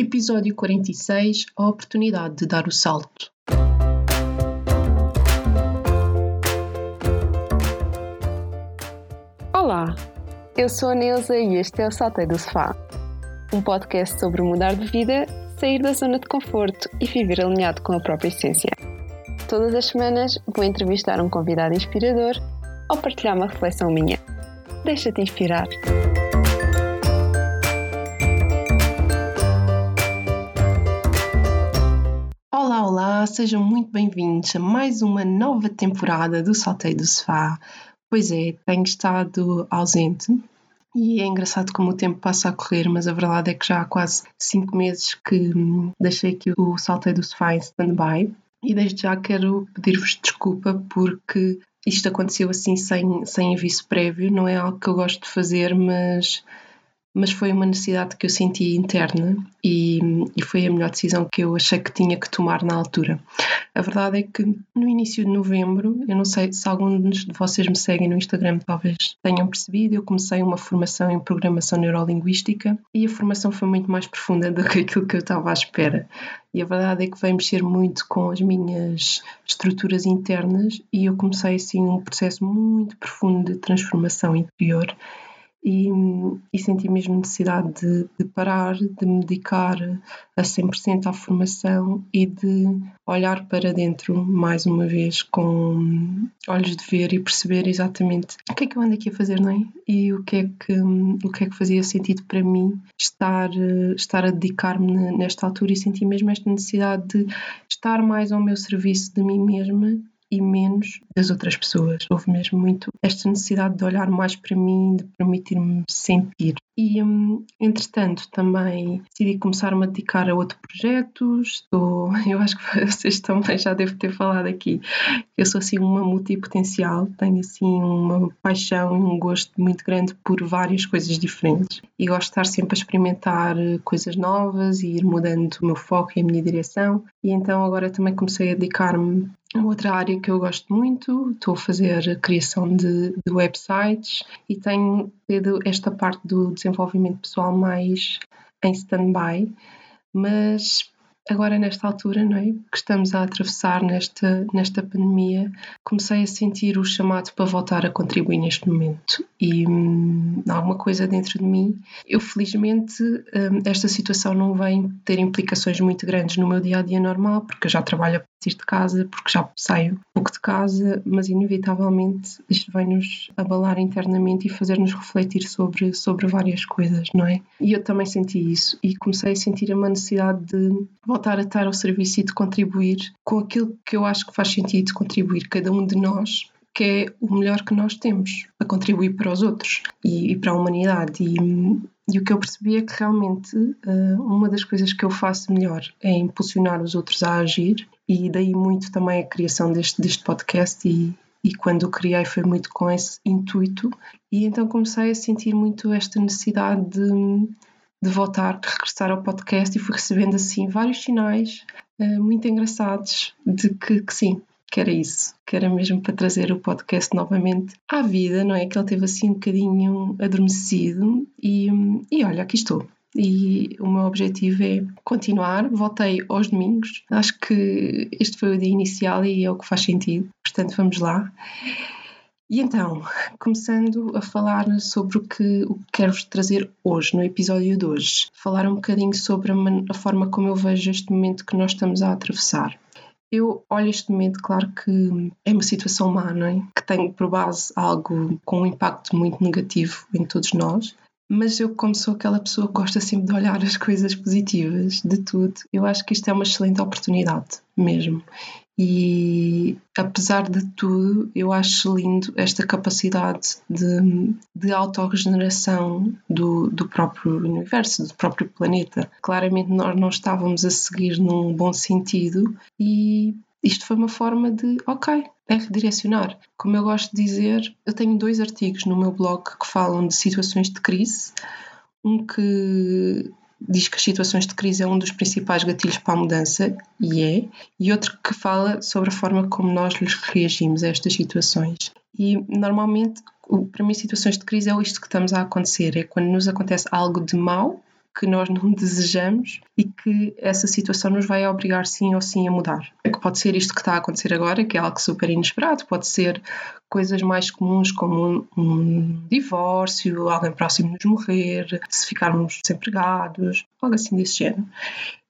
Episódio 46 A oportunidade de dar o salto. Olá, eu sou a Neuza e este é o Saltei do Sofá, um podcast sobre mudar de vida, sair da zona de conforto e viver alinhado com a própria essência. Todas as semanas vou entrevistar um convidado inspirador ou partilhar uma reflexão minha. Deixa-te inspirar. Olá, sejam muito bem-vindos a mais uma nova temporada do Saltei do Sofá. Pois é, tenho estado ausente e é engraçado como o tempo passa a correr, mas a verdade é que já há quase cinco meses que hum, deixei aqui o Saltei do Sofá em stand-by e desde já quero pedir-vos desculpa porque isto aconteceu assim sem, sem aviso prévio, não é algo que eu gosto de fazer, mas mas foi uma necessidade que eu senti interna e, e, foi a melhor decisão que eu achei que tinha que tomar na altura. A verdade é que no início de novembro, eu não sei se alguns de vocês me seguem no Instagram, talvez tenham percebido, eu comecei uma formação em programação neurolinguística e a formação foi muito mais profunda do que aquilo que eu estava à espera. E a verdade é que veio mexer muito com as minhas estruturas internas e eu comecei assim um processo muito profundo de transformação interior e, e senti mesmo necessidade de, de, parar, de me dedicar a 100% à formação e de olhar para dentro mais uma vez com olhos de ver e perceber exatamente o que é que eu ando aqui a fazer, não é? E o que é que, o que, é que fazia sentido para mim estar, estar a dedicar-me nesta altura e senti mesmo esta necessidade de estar mais ao meu serviço de mim mesma e menos das outras pessoas. Houve mesmo muito esta necessidade de olhar mais para mim, de permitir-me sentir. E, hum, entretanto, também decidi começar-me a dedicar a outros projetos. Estou, eu acho que vocês também já devem ter falado aqui. Eu sou assim uma multipotencial, tenho assim uma paixão e um gosto muito grande por várias coisas diferentes. E gosto de estar sempre a experimentar eh, coisas novas e ir mudando o meu foco e a minha direção. E então agora também comecei a dedicar-me Outra área que eu gosto muito, estou a fazer a criação de, de, websites e tenho tido esta parte do desenvolvimento pessoal mais em stand-by, mas agora nesta altura, não é, que estamos a atravessar nesta, nesta pandemia, comecei a sentir o chamado para voltar a contribuir neste momento. E hum, alguma coisa dentro de mim, eu felizmente hum, esta situação não vem ter implicações muito grandes no meu dia a dia normal, porque eu já trabalho partir de casa, porque já saio pouco de casa, mas inevitavelmente isto vai-nos abalar internamente e fazer-nos refletir sobre, sobre várias coisas, não é? E eu também senti isso e comecei a sentir uma necessidade de voltar a estar ao serviço e de contribuir com aquilo que eu acho que faz sentido contribuir, cada um de nós que é o melhor que nós temos a contribuir para os outros e, e para a humanidade. E, e, o que eu percebi é que realmente uh, uma das coisas que eu faço melhor é impulsionar os outros a agir, e daí muito também a criação deste, deste podcast. E, e quando o criei foi muito com esse intuito, e então comecei a sentir muito esta necessidade de de voltar, de regressar ao podcast e fui recebendo assim vários sinais uh, muito engraçados de que, que, sim, que era isso, que era mesmo para trazer o podcast novamente à vida, não é? Que ele teve assim um bocadinho adormecido e, e olha, aqui estou. E o meu objetivo é continuar. Voltei aos domingos. Acho que este foi o dia inicial e é o que faz sentido. Portanto, vamos lá. E então, começando a falar sobre o que, o que quero trazer hoje, no episódio de hoje, falar um bocadinho sobre a, a forma como eu vejo este momento que nós estamos a atravessar. Eu olho este momento, claro que é uma situação má, não é? Que tem por base algo com um impacto muito negativo em todos nós, mas eu, como sou aquela pessoa que gosta sempre de olhar as coisas positivas de tudo, eu acho que isto é uma excelente oportunidade mesmo. E apesar de tudo, eu acho lindo esta capacidade de, de autorregeneração do, do próprio universo, do próprio planeta. Claramente, nós não estávamos a seguir num bom sentido e isto foi uma forma de, ok, é redirecionar. Como eu gosto de dizer, eu tenho dois artigos no meu blog que falam de situações de crise. Um que diz que as situações de crise é um dos principais gatilhos para a mudança, e é, e outro que fala sobre a forma como nós lhes reagimos a estas situações. E normalmente, para mim, situações de crise é isto que estamos a acontecer: é quando nos acontece algo de mau que nós não desejamos e que essa situação nos vai obrigar sim ou sim a mudar. Que pode ser isto que está a acontecer agora, que é algo super inesperado, pode ser coisas mais comuns como um, um divórcio, alguém próximo nos morrer, se ficarmos desempregados, algo assim desse género.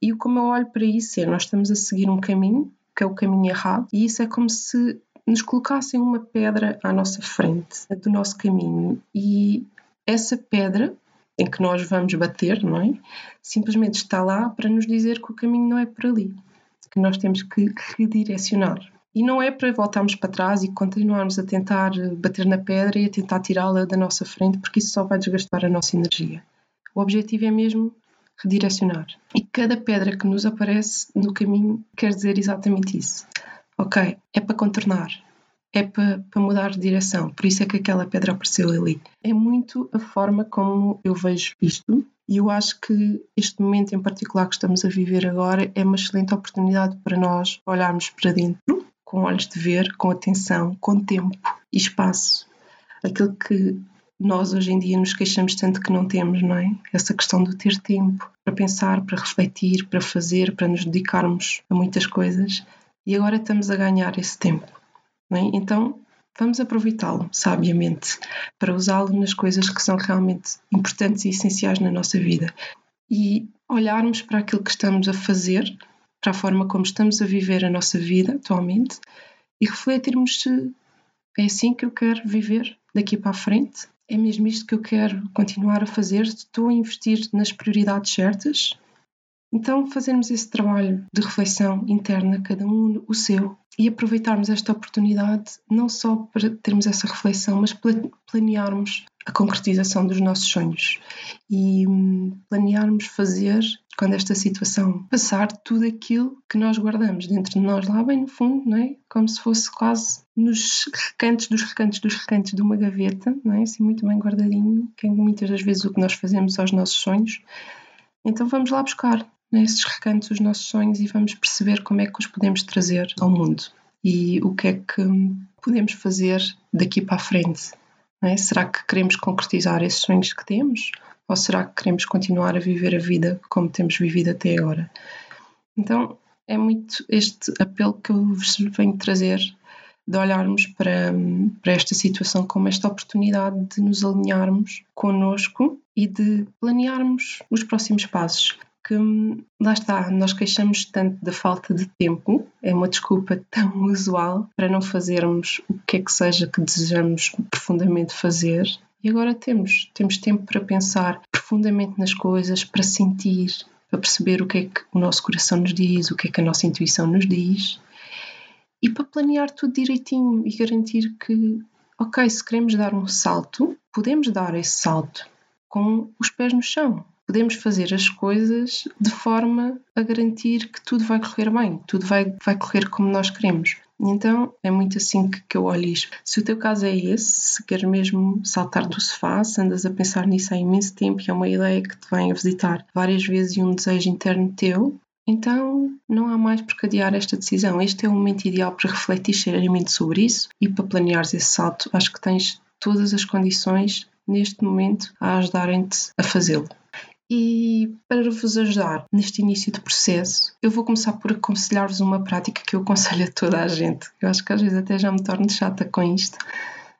E como eu olho para isso é, nós estamos a seguir um caminho, que é o caminho errado, e isso é como se nos colocassem uma pedra à nossa frente do nosso caminho e essa pedra em que nós vamos bater, não é? Simplesmente está lá para nos dizer que o caminho não é por ali, que nós temos que redirecionar. E não é para voltarmos para trás e continuarmos a tentar bater na pedra e a tentar tirá-la da nossa frente, porque isso só vai desgastar a nossa energia. O objetivo é mesmo redirecionar. E cada pedra que nos aparece no caminho quer dizer exatamente isso. Ok, é para contornar, é para, mudar de direção, por isso é que aquela pedra apareceu ali. É muito a forma como eu vejo isto e eu acho que este momento em particular que estamos a viver agora é uma excelente oportunidade para nós olharmos para dentro, com olhos de ver, com atenção, com tempo e espaço. Aquilo que nós hoje em dia nos queixamos tanto que não temos, não é? Essa questão do ter tempo para pensar, para refletir, para fazer, para nos dedicarmos a muitas coisas. E agora estamos a ganhar esse tempo. É? Então, vamos aproveitá-lo sabiamente para usá-lo nas coisas que são realmente importantes e essenciais na nossa vida e olharmos para aquilo que estamos a fazer, para a forma como estamos a viver a nossa vida atualmente e refletirmos se é assim que eu quero viver daqui para a frente. É mesmo isto que eu quero continuar a fazer? Estou a investir nas prioridades certas? Então, fazermos esse trabalho de reflexão interna, cada um o seu, e aproveitarmos esta oportunidade não só para termos essa reflexão, mas planearmos a concretização dos nossos sonhos e hum, planearmos fazer, quando esta situação passar, tudo aquilo que nós guardamos dentro de nós, lá bem no fundo, não é? Como se fosse quase nos recantos dos recantos dos recantos de uma gaveta, não é? Assim, muito bem guardadinho, que é muitas das vezes o que nós fazemos aos nossos sonhos. Então vamos lá buscar nesses recantos os nossos sonhos e vamos perceber como é que os podemos trazer ao mundo e o que é que podemos fazer daqui para a frente. É? Será que queremos concretizar esses sonhos que temos? Ou será que queremos continuar a viver a vida como temos vivido até agora? Então, é muito este apelo que eu vos venho trazer de olharmos para, para esta situação como esta oportunidade de nos alinharmos connosco e de planearmos os próximos passos que lá está, nós queixamos tanto da falta de tempo, é uma desculpa tão usual para não fazermos o que é que seja que desejamos profundamente fazer. E agora temos, temos tempo para pensar profundamente nas coisas, para sentir, para perceber o que é que o nosso coração nos diz, o que é que a nossa intuição nos diz e para planear tudo direitinho e garantir que, ok, se queremos dar um salto, podemos dar esse salto com os pés no chão, podemos fazer as coisas de forma a garantir que tudo vai correr bem, tudo vai, vai correr como nós queremos. Então é muito assim que, que eu olho isto. Se o teu caso é esse, se queres mesmo saltar do sofá, se andas a pensar nisso há imenso tempo e é uma ideia que te vem a visitar várias vezes e um desejo interno teu, então não há mais por que adiar esta decisão. Este é o momento ideal para refletir seriamente sobre isso e para planeares esse salto. Acho que tens todas as condições neste momento a ajudarem-te a fazê-lo. E para vos ajudar neste início de processo, eu vou começar por aconselhar-vos uma prática que eu aconselho a toda a gente. Eu acho que às vezes até já me torno chata com isto,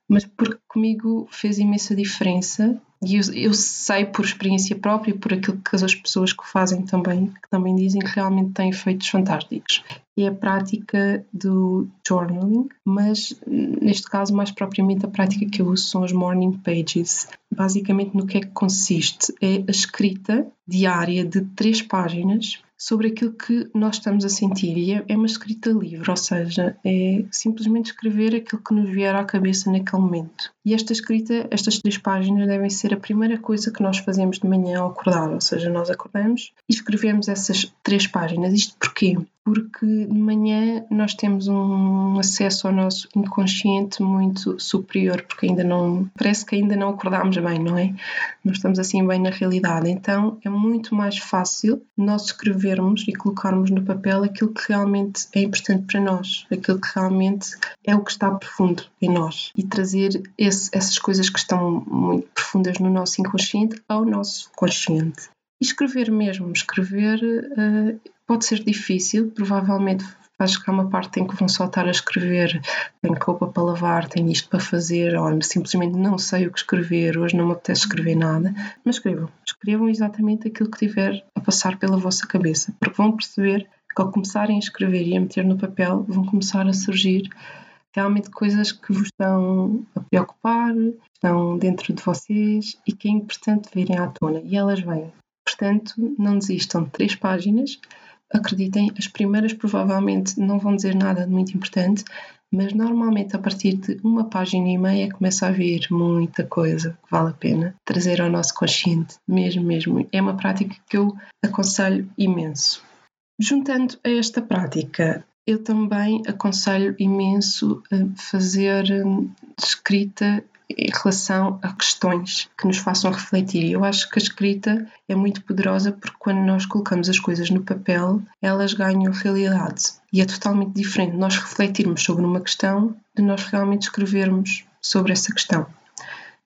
mas porque comigo fez imensa diferença e eu, eu, sei por experiência própria por aquilo que as pessoas que fazem também, que também dizem que realmente têm efeitos fantásticos. É a prática do journaling, mas neste caso, mais propriamente, a prática que eu uso são as morning pages. Basicamente, no que é que consiste? É a escrita diária de três páginas sobre aquilo que nós estamos a sentir. E é, é uma escrita livre, ou seja, é simplesmente escrever aquilo que nos vier à cabeça naquele momento. E esta escrita, estas três páginas devem ser a primeira coisa que nós fazemos de manhã ao acordar, ou seja, nós acordamos e escrevemos essas três páginas. Isto porquê? porque de manhã nós temos um acesso ao nosso inconsciente muito superior, porque ainda não parece que ainda não acordámos bem, não é? Nós estamos assim bem na realidade. Então é muito mais fácil nós escrevermos e colocarmos no papel aquilo que realmente é importante para nós, aquilo que realmente é o que está profundo em nós e trazer esse, essas coisas que estão muito profundas no nosso inconsciente ao nosso consciente. E escrever mesmo, escrever uh, pode ser difícil, provavelmente vai chegar uma parte em que vão soltar a escrever, tenho roupa para lavar, tenho isto para fazer, olha, simplesmente não sei o que escrever, hoje não me apetece escrever nada, mas escrevam, escrevam exatamente aquilo que tiver a passar pela vossa cabeça, porque vão perceber que ao começarem a escrever e a meter no papel, vão começar a surgir realmente coisas que vos estão a preocupar, estão dentro de vocês e que é importante virem à tona, e elas vêm. Portanto, não desistam de três páginas, acreditem, as primeiras provavelmente não vão dizer nada de muito importante, mas normalmente a partir de uma página e meia começa a vir muita coisa que vale a pena trazer ao nosso consciente, mesmo, mesmo. É uma prática que eu aconselho imenso. Juntando a esta prática, eu também aconselho imenso fazer hum, escrita em relação a questões que nos façam refletir. Eu acho que a escrita é muito poderosa porque quando nós colocamos as coisas no papel, elas ganham realidade. E é totalmente diferente nós refletirmos sobre uma questão de nós realmente escrevermos sobre essa questão.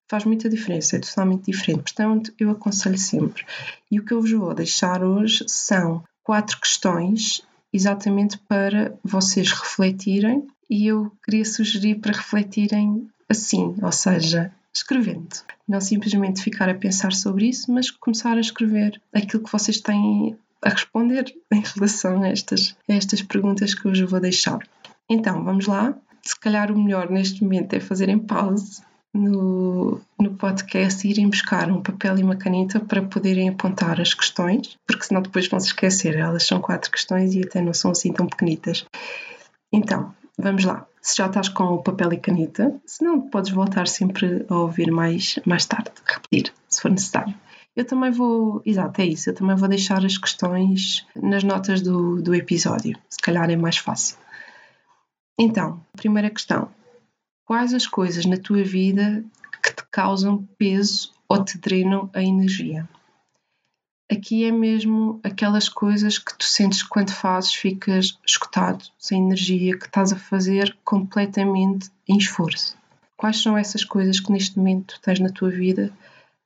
Faz muita diferença, é totalmente diferente. Portanto, eu aconselho sempre. E o que eu vos vou deixar hoje são quatro questões exatamente para vocês refletirem e eu queria sugerir para refletirem assim, ou seja, escrevendo. Não simplesmente ficar a pensar sobre isso, mas começar a escrever aquilo que vocês têm a responder em relação a estas, a estas perguntas que eu vos vou deixar. Então, vamos lá. Se calhar o melhor neste momento é fazerem pause no, no podcast e irem buscar um papel e uma caneta para poderem apontar as questões, porque senão depois vão se esquecer. Elas são quatro questões e até não são assim tão pequenitas. Então, vamos lá se já estás com o papel e caneta, se não, podes voltar sempre a ouvir mais, mais tarde, repetir, se for necessário. Eu também vou, exato, é isso, eu também vou deixar as questões nas notas do, do episódio, se calhar é mais fácil. Então, primeira questão: quais as coisas na tua vida que te causam peso ou te drenam a energia? Aqui é mesmo aquelas coisas que tu sentes quando fazes ficas escutado, sem energia, que estás a fazer completamente em esforço. Quais são essas coisas que neste momento tens na tua vida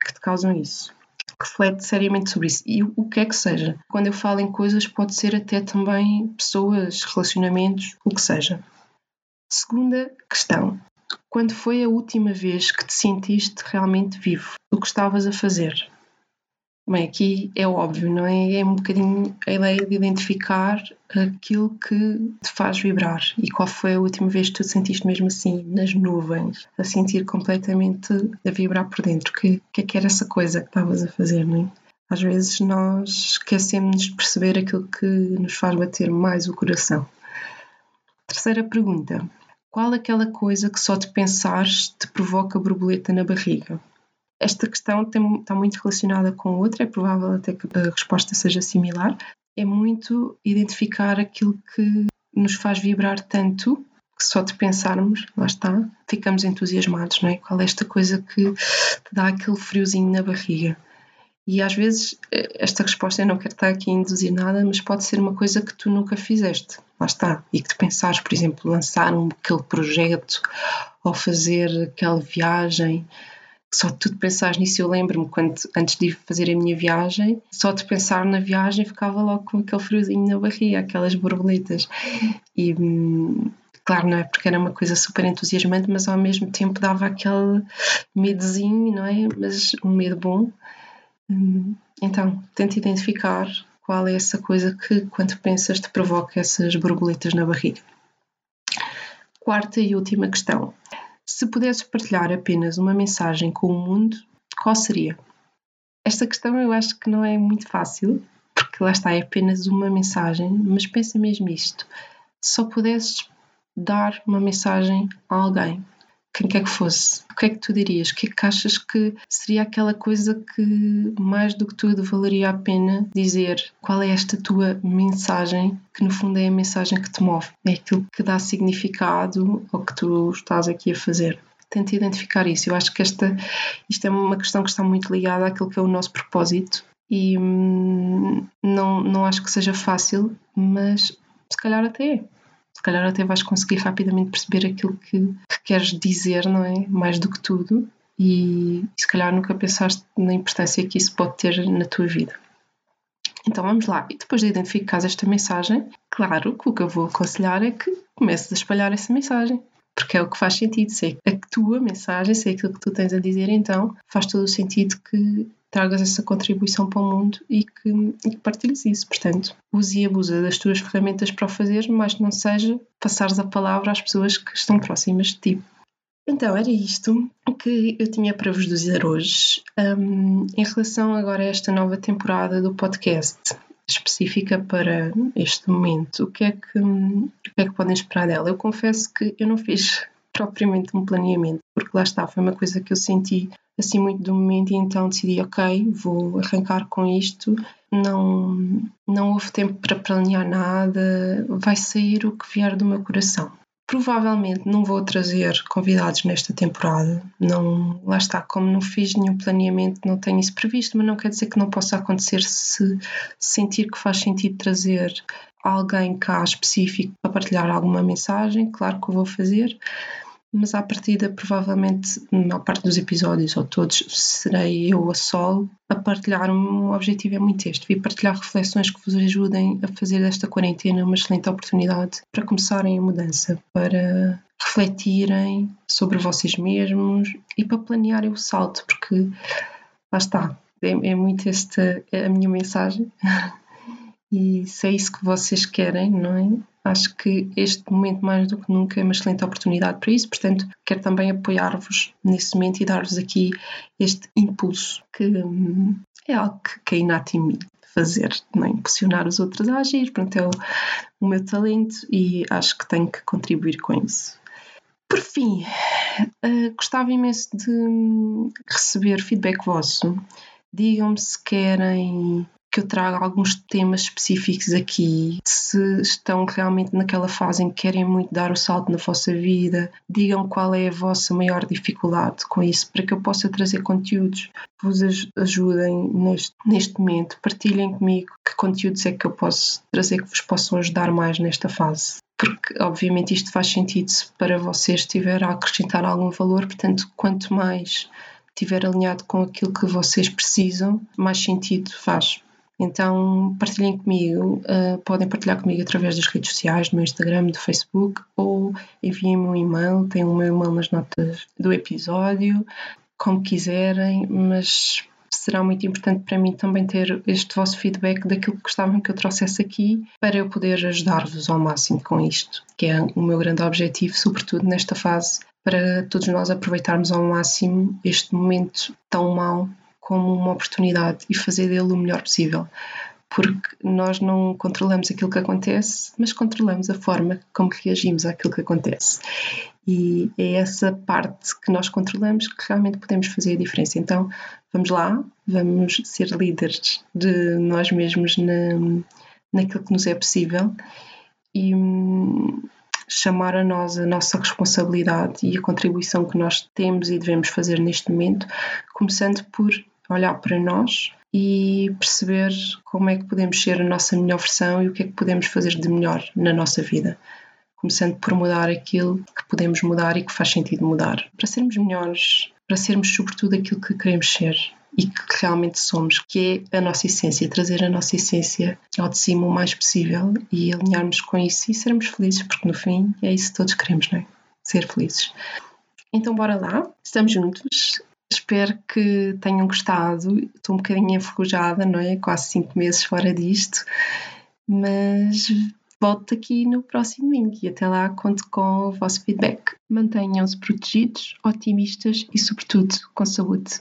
que te causam isso? Reflete seriamente sobre isso. E o que é que seja. Quando eu falo em coisas, pode ser até também pessoas, relacionamentos, o que seja. Segunda questão. Quando foi a última vez que te sentiste realmente vivo? O que estavas a fazer? Bem, aqui é óbvio, não é? É um bocadinho a ideia de identificar aquilo que te faz vibrar e qual foi a última vez que tu te sentiste mesmo assim, nas nuvens, a sentir completamente a vibrar por dentro. O que, que é que era essa coisa que estavas a fazer, não é? Às vezes nós esquecemos de perceber aquilo que nos faz bater mais o coração. Terceira pergunta: qual aquela coisa que só de pensares te provoca borboleta na barriga? Esta questão tem, está muito relacionada com outra, é provável até que a resposta seja similar. É muito identificar aquilo que nos faz vibrar tanto que só de pensarmos, lá está, ficamos entusiasmados, não é? Qual é esta coisa que te dá aquele friozinho na barriga? E às vezes eh, esta resposta eu não quero estar aqui a induzir nada, mas pode ser uma coisa que tu nunca fizeste, lá está, e que tu pensares, por exemplo, lançar um, aquele projeto ou fazer aquela viagem só de tu pensares nisso, eu lembro-me quando antes de fazer a minha viagem, só de pensar na viagem ficava logo com aquele friozinho na barriga, aquelas borboletas. E hum, claro, não é porque era uma coisa super entusiasmante, mas ao mesmo tempo dava aquele medozinho, não é? Mas um medo bom. Hum, então, tenta identificar qual é essa coisa que, quando pensas, te provoca essas borboletas na barriga. Quarta e última questão. Se pudesses partilhar apenas uma mensagem com o mundo, qual seria? Esta questão eu acho que não é muito fácil, porque lá está, é apenas uma mensagem, mas pensa mesmo isto. Se só pudesses dar uma mensagem a alguém, quem quer que fosse, o que é que tu dirias? O que é que achas que seria aquela coisa que mais do que tudo valeria a pena dizer? Qual é esta tua mensagem, que no fundo é a mensagem que te move? É aquilo que dá significado ao que tu estás aqui a fazer. Tenta identificar isso. Eu acho que esta, isto é uma questão que está muito ligada àquilo que é o nosso propósito e hum, não, não acho que seja fácil, mas se calhar até é se calhar até vais conseguir rapidamente perceber aquilo que, que queres dizer, não é? Mais do que tudo. E, se calhar nunca pensaste na importância que isso pode ter na tua vida. Então vamos lá. E depois de identificar esta mensagem, claro que o que eu vou aconselhar é que comeces a espalhar essa mensagem. Porque é o que faz sentido. Se é a tua mensagem, se é aquilo que tu tens a dizer, então faz todo o sentido que tragas essa contribuição para o mundo e que, e que partilhes isso. Portanto, use e abusa das tuas ferramentas para o fazer, mas não seja passares a palavra às pessoas que estão próximas de ti. Então, era isto que eu tinha para vos dizer hoje. Um, em relação agora a esta nova temporada do podcast, específica para este momento, o que é que, o que, é que podem esperar dela? Eu confesso que eu não fiz propriamente um planeamento, porque lá está, foi uma coisa que eu senti assim muito do momento e então decidi, ok, vou arrancar com isto. Não, não houve tempo para planear nada, vai sair o que vier do meu coração. Provavelmente não vou trazer convidados nesta temporada. Não, lá está, como não fiz nenhum planeamento, não tenho isso previsto, mas não quer dizer que não possa acontecer se sentir que faz sentido trazer alguém cá específico para partilhar alguma mensagem, claro que o vou fazer mas à partida, provavelmente, na parte dos episódios, ou todos, serei eu a solo a partilhar. O objetivo é muito este: vir partilhar reflexões que vos ajudem a fazer desta quarentena uma excelente oportunidade para começarem a mudança, para refletirem sobre vocês mesmos e para planearem o salto, porque lá está, é, é muito esta é a minha mensagem. e se é isso que vocês querem, não é? Acho que este momento, mais do que nunca, é uma excelente oportunidade para isso. Portanto, quero também apoiar-vos nesse momento e dar-vos aqui este impulso, que hum, é algo que é inato em mim fazer, não é? impulsionar os outros a agir. Pronto, é o, o meu talento e acho que tenho que contribuir com isso. Por fim, uh, gostava imenso de hum, receber feedback vosso. Digam-me se querem que eu traga alguns temas específicos aqui. Se estão realmente naquela fase em que querem muito dar o salto na vossa vida, digam qual é a vossa maior dificuldade com isso, para que eu possa trazer conteúdos que vos ajudem neste, neste momento. Partilhem comigo que conteúdos é que eu posso trazer que vos possam ajudar mais nesta fase porque obviamente isto faz sentido se para vocês estiver a acrescentar algum valor, portanto, quanto mais estiver alinhado com aquilo que vocês precisam, mais sentido faz. Então partilhem comigo, uh, podem partilhar comigo através das redes sociais, do meu Instagram, do Facebook, ou enviem-me um e-mail, tem o meu e-mail nas notas do episódio, como quiserem, mas será muito importante para mim também ter este vosso feedback daquilo que gostavam que eu trouxesse aqui para eu poder ajudar-vos ao máximo com isto, que é o meu grande objetivo, sobretudo nesta fase, para todos nós aproveitarmos ao máximo este momento tão mau como uma oportunidade e fazer dele o melhor possível. Porque nós não controlamos aquilo que acontece, mas controlamos a forma como reagimos àquilo que acontece. E é essa parte que nós controlamos que realmente podemos fazer a diferença. Então, vamos lá, vamos ser líderes de nós mesmos na, naquilo que nos é possível e hum, chamar a nós a nossa responsabilidade e a contribuição que nós temos e devemos fazer neste momento, começando por olhar para nós e perceber como é que podemos ser a nossa melhor versão e o que é que podemos fazer de melhor na nossa vida. Começando por mudar aquilo que podemos mudar e que faz sentido mudar. Para sermos melhores, para sermos sobretudo aquilo que queremos ser e que realmente somos, que é a nossa essência, trazer a nossa essência ao de cima o mais possível e alinharmos com isso e sermos felizes, porque no fim é isso que todos queremos, não é? Ser felizes. Então, bora lá, estamos juntos. Espero que tenham gostado. Estou um bocadinho enferrujada, não é? Quase cinco meses fora disto, mas volto aqui no próximo domingo e até lá conto com o vosso feedback. Mantenham-se protegidos, otimistas e, sobretudo, com saúde.